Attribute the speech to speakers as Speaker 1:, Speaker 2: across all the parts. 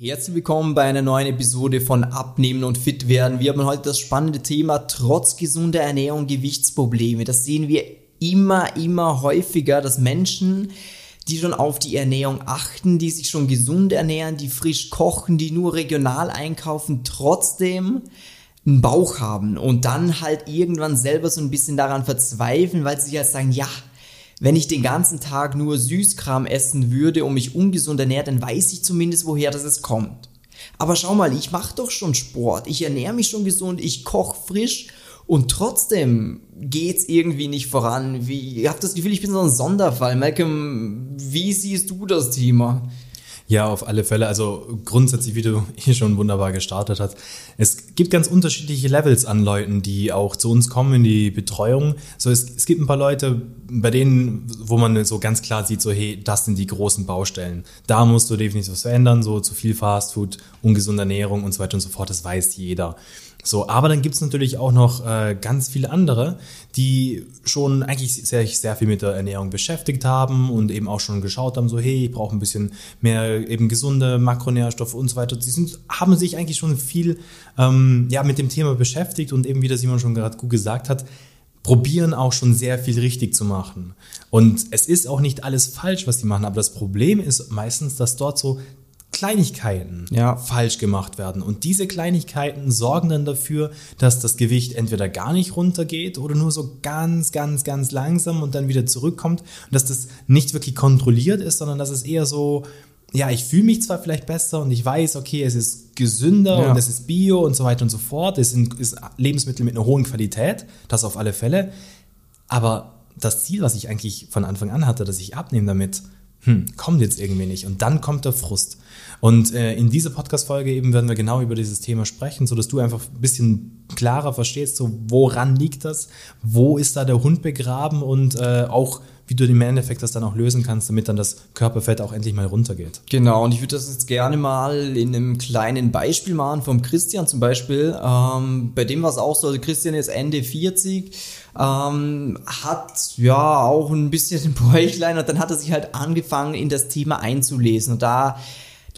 Speaker 1: Herzlich willkommen bei einer neuen Episode von Abnehmen und Fit werden. Wir haben heute das spannende Thema trotz gesunder Ernährung Gewichtsprobleme. Das sehen wir immer, immer häufiger, dass Menschen, die schon auf die Ernährung achten, die sich schon gesund ernähren, die frisch kochen, die nur regional einkaufen, trotzdem einen Bauch haben und dann halt irgendwann selber so ein bisschen daran verzweifeln, weil sie sich halt sagen, ja, wenn ich den ganzen Tag nur Süßkram essen würde und mich ungesund ernährt, dann weiß ich zumindest, woher das es kommt. Aber schau mal, ich mache doch schon Sport, ich ernähre mich schon gesund, ich koche frisch und trotzdem geht's irgendwie nicht voran. Wie, ich habe das Gefühl, ich bin so ein Sonderfall. Malcolm, wie siehst du das Thema?
Speaker 2: Ja, auf alle Fälle. Also grundsätzlich, wie du hier schon wunderbar gestartet hast. Es gibt ganz unterschiedliche Levels an Leuten, die auch zu uns kommen in die Betreuung. So, es, es gibt ein paar Leute, bei denen, wo man so ganz klar sieht, so, hey, das sind die großen Baustellen. Da musst du definitiv was verändern, so zu viel Fastfood, ungesunde Ernährung und so weiter und so fort. Das weiß jeder. So, aber dann gibt's natürlich auch noch äh, ganz viele andere, die schon eigentlich sehr, sehr viel mit der Ernährung beschäftigt haben und eben auch schon geschaut haben, so hey, ich brauche ein bisschen mehr eben gesunde Makronährstoffe und so weiter. Sie sind, haben sich eigentlich schon viel ähm, ja, mit dem Thema beschäftigt und eben, wie der Simon schon gerade gut gesagt hat, probieren auch schon sehr viel richtig zu machen. Und es ist auch nicht alles falsch, was die machen, aber das Problem ist meistens, dass dort so Kleinigkeiten ja. falsch gemacht werden. Und diese Kleinigkeiten sorgen dann dafür, dass das Gewicht entweder gar nicht runtergeht oder nur so ganz, ganz, ganz langsam und dann wieder zurückkommt. Und dass das nicht wirklich kontrolliert ist, sondern dass es eher so, ja, ich fühle mich zwar vielleicht besser und ich weiß, okay, es ist gesünder ja. und es ist bio und so weiter und so fort. Es sind ist Lebensmittel mit einer hohen Qualität, das auf alle Fälle. Aber das Ziel, was ich eigentlich von Anfang an hatte, dass ich abnehme damit, hm, kommt jetzt irgendwie nicht. Und dann kommt der Frust. Und äh, in dieser Podcast-Folge eben werden wir genau über dieses Thema sprechen, so dass du einfach ein bisschen klarer verstehst, so woran liegt das, wo ist da der Hund begraben und äh, auch wie du im Endeffekt das dann auch lösen kannst, damit dann das Körperfett auch endlich mal runtergeht.
Speaker 1: Genau, und ich würde das jetzt gerne mal in einem kleinen Beispiel machen vom Christian zum Beispiel. Ähm, bei dem war es auch so, also Christian ist Ende 40, ähm, hat ja auch ein bisschen ein Bäuchlein und dann hat er sich halt angefangen, in das Thema einzulesen. Und da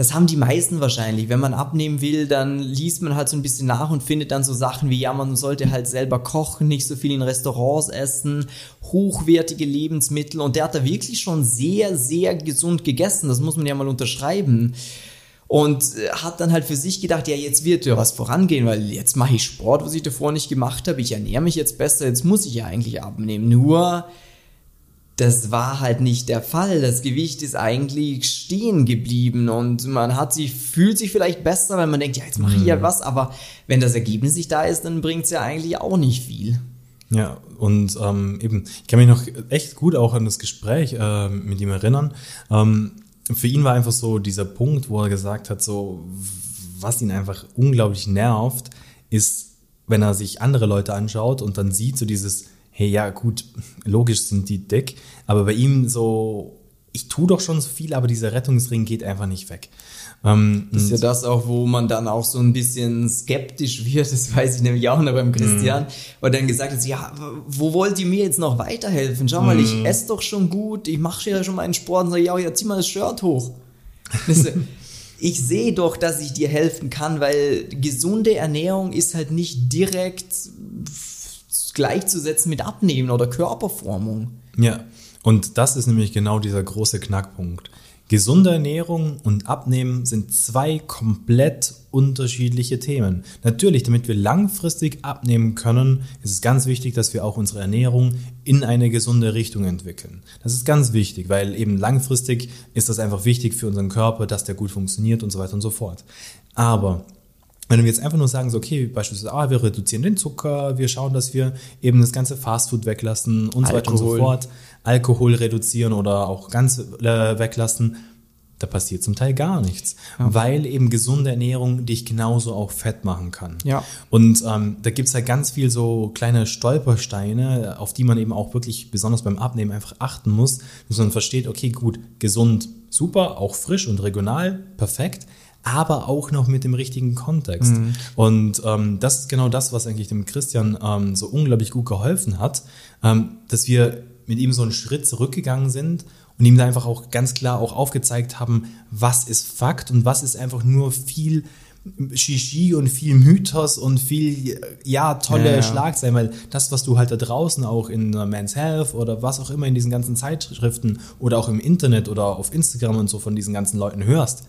Speaker 1: das haben die meisten wahrscheinlich. Wenn man abnehmen will, dann liest man halt so ein bisschen nach und findet dann so Sachen wie, ja, man sollte halt selber kochen, nicht so viel in Restaurants essen, hochwertige Lebensmittel. Und der hat da wirklich schon sehr, sehr gesund gegessen. Das muss man ja mal unterschreiben. Und äh, hat dann halt für sich gedacht, ja, jetzt wird ja was vorangehen, weil jetzt mache ich Sport, was ich davor nicht gemacht habe. Ich ernähre mich jetzt besser, jetzt muss ich ja eigentlich abnehmen. Nur das war halt nicht der Fall. Das Gewicht ist eigentlich stehen geblieben und man hat sich, fühlt sich vielleicht besser, weil man denkt, ja, jetzt mache ich ja mhm. was, aber wenn das Ergebnis nicht da ist, dann bringt es ja eigentlich auch nicht viel.
Speaker 2: Ja, und ähm, eben, ich kann mich noch echt gut auch an das Gespräch äh, mit ihm erinnern. Ähm, für ihn war einfach so dieser Punkt, wo er gesagt hat, so, was ihn einfach unglaublich nervt, ist, wenn er sich andere Leute anschaut und dann sieht so dieses, hey, ja, gut, logisch sind die dick, aber bei ihm so, ich tue doch schon so viel, aber dieser Rettungsring geht einfach nicht weg.
Speaker 1: Ähm, das ist ja das auch, wo man dann auch so ein bisschen skeptisch wird, das weiß ich nämlich auch noch beim Christian, mhm. weil dann gesagt hat, ja, wo wollt ihr mir jetzt noch weiterhelfen? Schau mal, ich mhm. esse doch schon gut, ich mache ja schon meinen Sport und sage, ja, ja, zieh mal das Shirt hoch. ich sehe doch, dass ich dir helfen kann, weil gesunde Ernährung ist halt nicht direkt gleichzusetzen mit Abnehmen oder Körperformung.
Speaker 2: Ja, und das ist nämlich genau dieser große Knackpunkt. Gesunde Ernährung und Abnehmen sind zwei komplett unterschiedliche Themen. Natürlich, damit wir langfristig abnehmen können, ist es ganz wichtig, dass wir auch unsere Ernährung in eine gesunde Richtung entwickeln. Das ist ganz wichtig, weil eben langfristig ist das einfach wichtig für unseren Körper, dass der gut funktioniert und so weiter und so fort. Aber wenn wir jetzt einfach nur sagen, so, okay, beispielsweise, ah, wir reduzieren den Zucker, wir schauen, dass wir eben das ganze Fastfood weglassen und so weiter und so fort, Alkohol reduzieren oder auch ganz äh, weglassen, da passiert zum Teil gar nichts, ja. weil eben gesunde Ernährung dich genauso auch fett machen kann.
Speaker 1: Ja.
Speaker 2: Und ähm, da gibt's halt ganz viel so kleine Stolpersteine, auf die man eben auch wirklich besonders beim Abnehmen einfach achten muss, dass man versteht, okay, gut, gesund, super, auch frisch und regional, perfekt, aber auch noch mit dem richtigen Kontext. Mhm. Und ähm, das ist genau das, was eigentlich dem Christian ähm, so unglaublich gut geholfen hat, ähm, dass wir mit ihm so einen Schritt zurückgegangen sind und ihm da einfach auch ganz klar auch aufgezeigt haben, was ist Fakt und was ist einfach nur viel Shishi und viel Mythos und viel, ja, tolle
Speaker 1: Ja, ja.
Speaker 2: Schlagzeilen, weil das, was du halt da draußen auch in Men's Health oder was auch immer in diesen ganzen Zeitschriften oder auch im Internet oder auf Instagram und so von diesen ganzen Leuten hörst,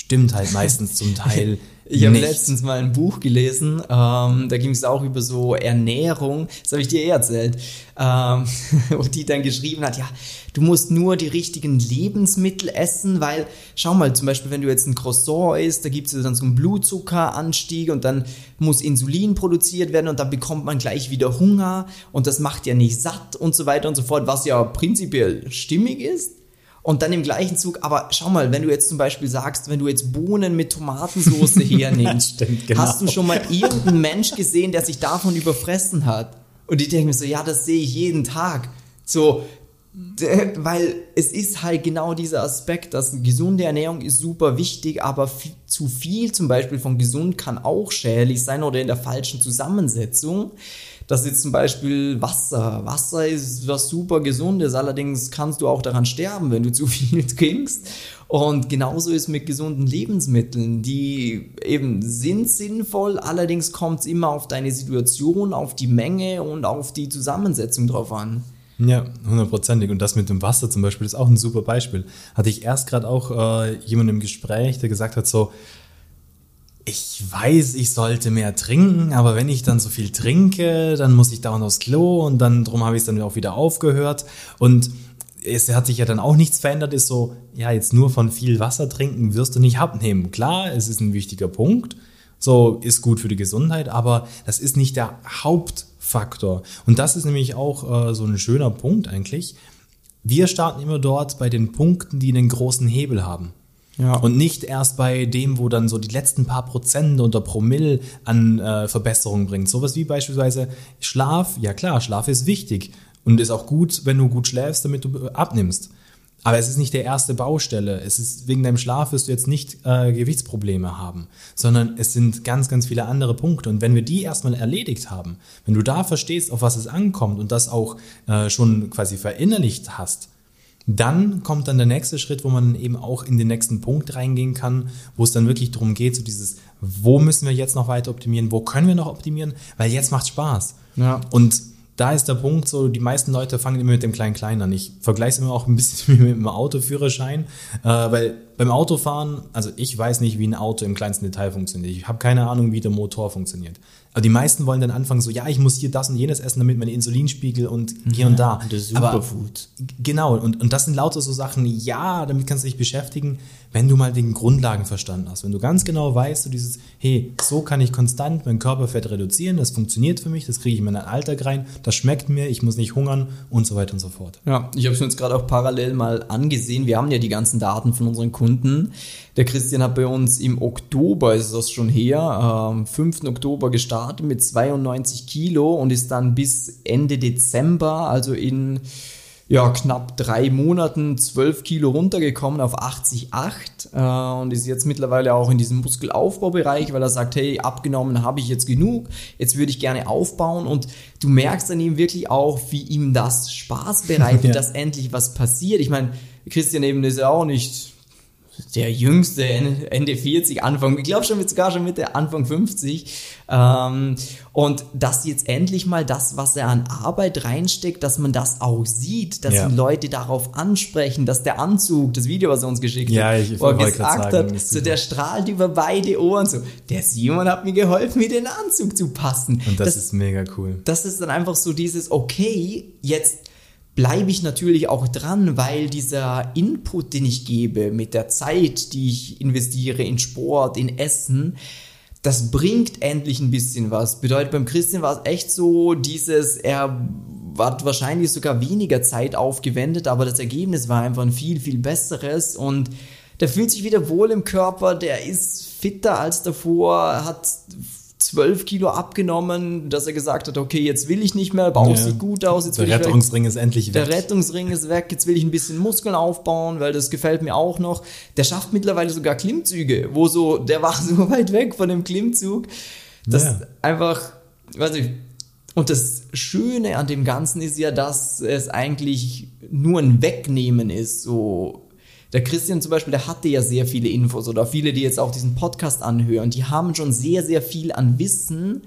Speaker 2: stimmt halt meistens zum Teil
Speaker 1: Ich habe letztens mal ein Buch gelesen, ähm, da ging es auch über so Ernährung, das habe ich dir eh erzählt, ähm, wo die dann geschrieben hat, ja, du musst nur die richtigen Lebensmittel essen, weil, schau mal, zum Beispiel, wenn du jetzt ein Croissant isst, da gibt es dann so einen Blutzuckeranstieg und dann muss Insulin produziert werden und dann bekommt man gleich wieder Hunger und das macht ja nicht satt und so weiter und so fort, was ja prinzipiell stimmig ist. Und dann im gleichen Zug, aber schau mal, wenn du jetzt zum Beispiel sagst, wenn du jetzt Bohnen mit Tomatensauce hernimmst,
Speaker 2: Stimmt, genau.
Speaker 1: hast du schon mal irgendeinen Mensch gesehen, der sich davon überfressen hat? Und die denken mir so, ja, das sehe ich jeden Tag. So, weil es ist halt genau dieser Aspekt, dass eine gesunde Ernährung ist super wichtig, aber fi- zu viel zum Beispiel von gesund kann auch schädlich sein oder in der falschen Zusammensetzung. Das ist jetzt zum Beispiel Wasser. Wasser ist was super Gesundes, allerdings kannst du auch daran sterben, wenn du zu viel trinkst. Und genauso ist mit gesunden Lebensmitteln. Die eben sind sinnvoll, allerdings kommt es immer auf deine Situation, auf die Menge und auf die Zusammensetzung drauf an.
Speaker 2: Ja, hundertprozentig. Und das mit dem Wasser zum Beispiel ist auch ein super Beispiel. Hatte ich erst gerade auch äh, jemanden im Gespräch, der gesagt hat so, ich weiß, ich sollte mehr trinken, aber wenn ich dann so viel trinke, dann muss ich dauernd aufs Klo und dann drum habe ich es dann auch wieder aufgehört. Und es hat sich ja dann auch nichts verändert, ist so, ja, jetzt nur von viel Wasser trinken wirst du nicht abnehmen. Klar, es ist ein wichtiger Punkt, so ist gut für die Gesundheit, aber das ist nicht der Hauptfaktor. Und das ist nämlich auch äh, so ein schöner Punkt eigentlich. Wir starten immer dort bei den Punkten, die einen großen Hebel haben.
Speaker 1: Ja.
Speaker 2: Und nicht erst bei dem, wo dann so die letzten paar Prozent oder Promille an äh, Verbesserungen bringt. Sowas wie beispielsweise Schlaf. Ja klar, Schlaf ist wichtig und ist auch gut, wenn du gut schläfst, damit du äh, abnimmst. Aber es ist nicht der erste Baustelle. Es ist wegen deinem Schlaf wirst du jetzt nicht äh, Gewichtsprobleme haben, sondern es sind ganz, ganz viele andere Punkte. Und wenn wir die erstmal erledigt haben, wenn du da verstehst, auf was es ankommt und das auch äh, schon quasi verinnerlicht hast, dann kommt dann der nächste Schritt, wo man eben auch in den nächsten Punkt reingehen kann, wo es dann wirklich darum geht, so dieses, wo müssen wir jetzt noch weiter optimieren, wo können wir noch optimieren, weil jetzt macht Spaß.
Speaker 1: Ja.
Speaker 2: Und da ist der Punkt so, die meisten Leute fangen immer mit dem Klein-Klein an. Ich vergleiche es immer auch ein bisschen mit dem Autoführerschein, äh, weil beim Autofahren, also ich weiß nicht, wie ein Auto im kleinsten Detail funktioniert. Ich habe keine Ahnung, wie der Motor funktioniert. Aber die meisten wollen dann anfangen so, ja, ich muss hier das und jenes essen, damit mein Insulinspiegel und hier und da.
Speaker 1: das
Speaker 2: Aber
Speaker 1: Superfood.
Speaker 2: Genau, und, und das sind lauter so Sachen, ja, damit kannst du dich beschäftigen, wenn du mal den Grundlagen verstanden hast. Wenn du ganz genau weißt, so dieses, hey, so kann ich konstant mein Körperfett reduzieren, das funktioniert für mich, das kriege ich in meinen Alltag rein, das schmeckt mir, ich muss nicht hungern und so weiter und so fort.
Speaker 1: Ja, ich habe es mir jetzt gerade auch parallel mal angesehen. Wir haben ja die ganzen Daten von unseren Kunden. Der Christian hat bei uns im Oktober, ist das schon her, am 5. Oktober gestartet mit 92 Kilo und ist dann bis Ende Dezember, also in ja, knapp drei Monaten 12 Kilo runtergekommen auf 80,8 äh, und ist jetzt mittlerweile auch in diesem Muskelaufbaubereich, weil er sagt, hey, abgenommen habe ich jetzt genug, jetzt würde ich gerne aufbauen und du merkst an ihm wirklich auch, wie ihm das Spaß bereitet,
Speaker 2: Ja.
Speaker 1: dass endlich was passiert. Ich meine, Christian eben ist ja auch nicht der jüngste, Ende 40, Anfang, ich glaube schon mit, sogar schon Mitte, Anfang 50. Ähm, und dass jetzt endlich mal das, was er an Arbeit reinsteckt, dass man das auch sieht, dass
Speaker 2: Ja.
Speaker 1: die Leute darauf ansprechen, dass der Anzug, das Video, was er uns geschickt
Speaker 2: Ja,
Speaker 1: hat,
Speaker 2: ich
Speaker 1: wo er gesagt
Speaker 2: sagen,
Speaker 1: hat, so der strahlt über beide Ohren, so, der Simon hat mir geholfen, mir den Anzug zu passen.
Speaker 2: Und das, ist mega cool.
Speaker 1: das ist dann einfach so dieses, okay, jetzt bleibe ich natürlich auch dran, weil dieser Input, den ich gebe mit der Zeit, die ich investiere in Sport, in Essen, das bringt endlich ein bisschen was. Bedeutet, beim Christian war es echt so, dieses, er hat wahrscheinlich sogar weniger Zeit aufgewendet, aber das Ergebnis war einfach ein viel, viel besseres und der fühlt sich wieder wohl im Körper, der ist fitter als davor, hat 12 Kilo abgenommen, dass er gesagt hat, okay, jetzt will ich nicht mehr, Bauch
Speaker 2: Ja.
Speaker 1: sieht gut aus, jetzt
Speaker 2: Der
Speaker 1: will ich
Speaker 2: Rettungsring ist endlich weg.
Speaker 1: der Rettungsring ist weg, jetzt will ich ein bisschen Muskeln aufbauen, weil das gefällt mir auch noch. Der schafft mittlerweile sogar Klimmzüge, wo so, der war so weit weg von dem Klimmzug, dass
Speaker 2: Ja.
Speaker 1: einfach, weiß ich, Und das Schöne an dem Ganzen ist ja, dass es eigentlich nur ein Wegnehmen ist. So, der Christian zum Beispiel, der hatte ja sehr viele Infos oder viele, die jetzt auch diesen Podcast anhören, die haben schon sehr, sehr viel an Wissen.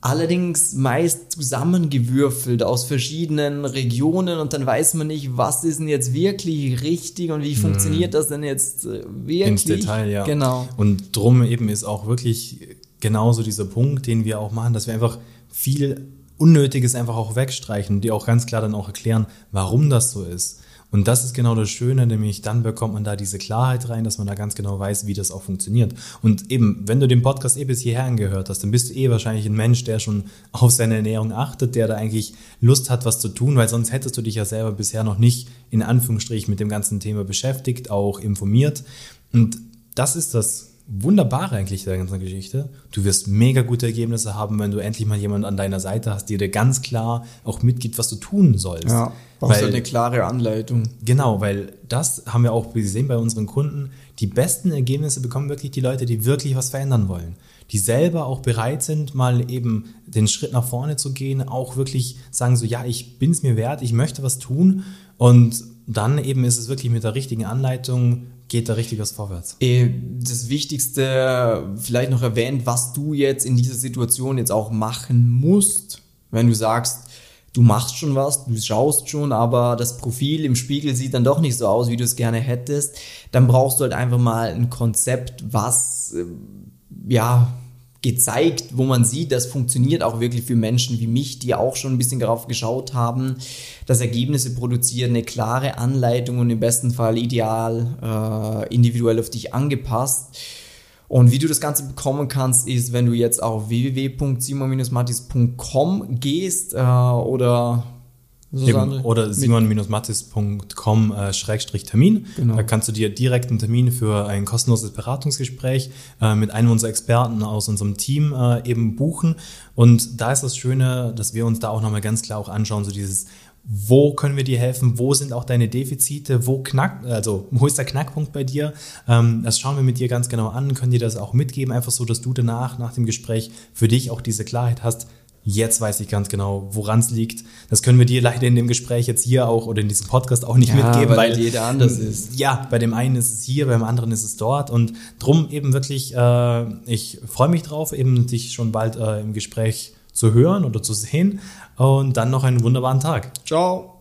Speaker 1: Allerdings meist zusammengewürfelt aus verschiedenen Regionen und dann weiß man nicht, was ist denn jetzt wirklich richtig und wie funktioniert das denn jetzt äh, wirklich?
Speaker 2: Ins Detail, ja.
Speaker 1: Genau.
Speaker 2: Und drum eben ist auch wirklich genauso dieser Punkt, den wir auch machen, dass wir einfach viel Unnötiges einfach auch wegstreichen, die auch ganz klar dann auch erklären, warum das so ist. Und das ist genau das Schöne, nämlich dann bekommt man da diese Klarheit rein, dass man da ganz genau weiß, wie das auch funktioniert. Und eben, wenn du den Podcast eh bis hierher angehört hast, dann bist du eh wahrscheinlich ein Mensch, der schon auf seine Ernährung achtet, der da eigentlich Lust hat, was zu tun, weil sonst hättest du dich ja selber bisher noch nicht in Anführungsstrichen mit dem ganzen Thema beschäftigt, auch informiert. Und das ist das Wunderbare eigentlich der ganzen Geschichte. Du wirst mega gute Ergebnisse haben, wenn du endlich mal jemanden an deiner Seite hast, der dir ganz klar auch mitgibt, was du tun sollst.
Speaker 1: Ja, brauchst weil, eine klare Anleitung.
Speaker 2: Genau, weil das haben wir auch gesehen bei unseren Kunden. Die besten Ergebnisse bekommen wirklich die Leute, die wirklich was verändern wollen. Die selber auch bereit sind, mal eben den Schritt nach vorne zu gehen, auch wirklich sagen so, ja, ich bin es mir wert, ich möchte was tun und dann eben ist es wirklich mit der richtigen Anleitung geht da richtig was vorwärts.
Speaker 1: Äh, das Wichtigste vielleicht noch erwähnt, was du jetzt in dieser Situation jetzt auch machen musst, wenn du sagst, du machst schon was, du schaust schon, aber das Profil im Spiegel sieht dann doch nicht so aus, wie du es gerne hättest, dann brauchst du halt einfach mal ein Konzept, was äh, ja gezeigt, wo man sieht, das funktioniert auch wirklich für Menschen wie mich, die auch schon ein bisschen darauf geschaut haben, dass Ergebnisse produzieren, eine klare Anleitung und im besten Fall ideal äh, individuell auf dich angepasst. Und wie du das Ganze bekommen kannst, ist, wenn du jetzt auf www.simon-matis.com gehst äh, oder
Speaker 2: Eben, oder simon-mattis.com-termin. Äh, genau. Da kannst du dir direkt einen Termin für ein kostenloses Beratungsgespräch äh, mit einem unserer Experten aus unserem Team äh, eben buchen. Und da ist das Schöne, dass wir uns da auch nochmal ganz klar auch anschauen, so dieses, wo können wir dir helfen, wo sind auch deine Defizite, wo knackt, also wo ist der Knackpunkt bei dir? Ähm, das schauen wir mit dir ganz genau an, können dir das auch mitgeben, einfach so, dass du danach, nach dem Gespräch, für dich auch diese Klarheit hast, Jetzt weiß ich ganz genau, woran es liegt. Das können wir dir leider in dem Gespräch jetzt hier auch oder in diesem Podcast auch nicht ja, mitgeben,
Speaker 1: weil, weil jeder anders ist.
Speaker 2: Ja, bei dem einen ist es hier, beim anderen ist es dort und drum eben wirklich, äh, ich freue mich drauf, eben dich schon bald äh, im Gespräch zu hören oder zu sehen und dann noch einen wunderbaren Tag.
Speaker 1: Ciao.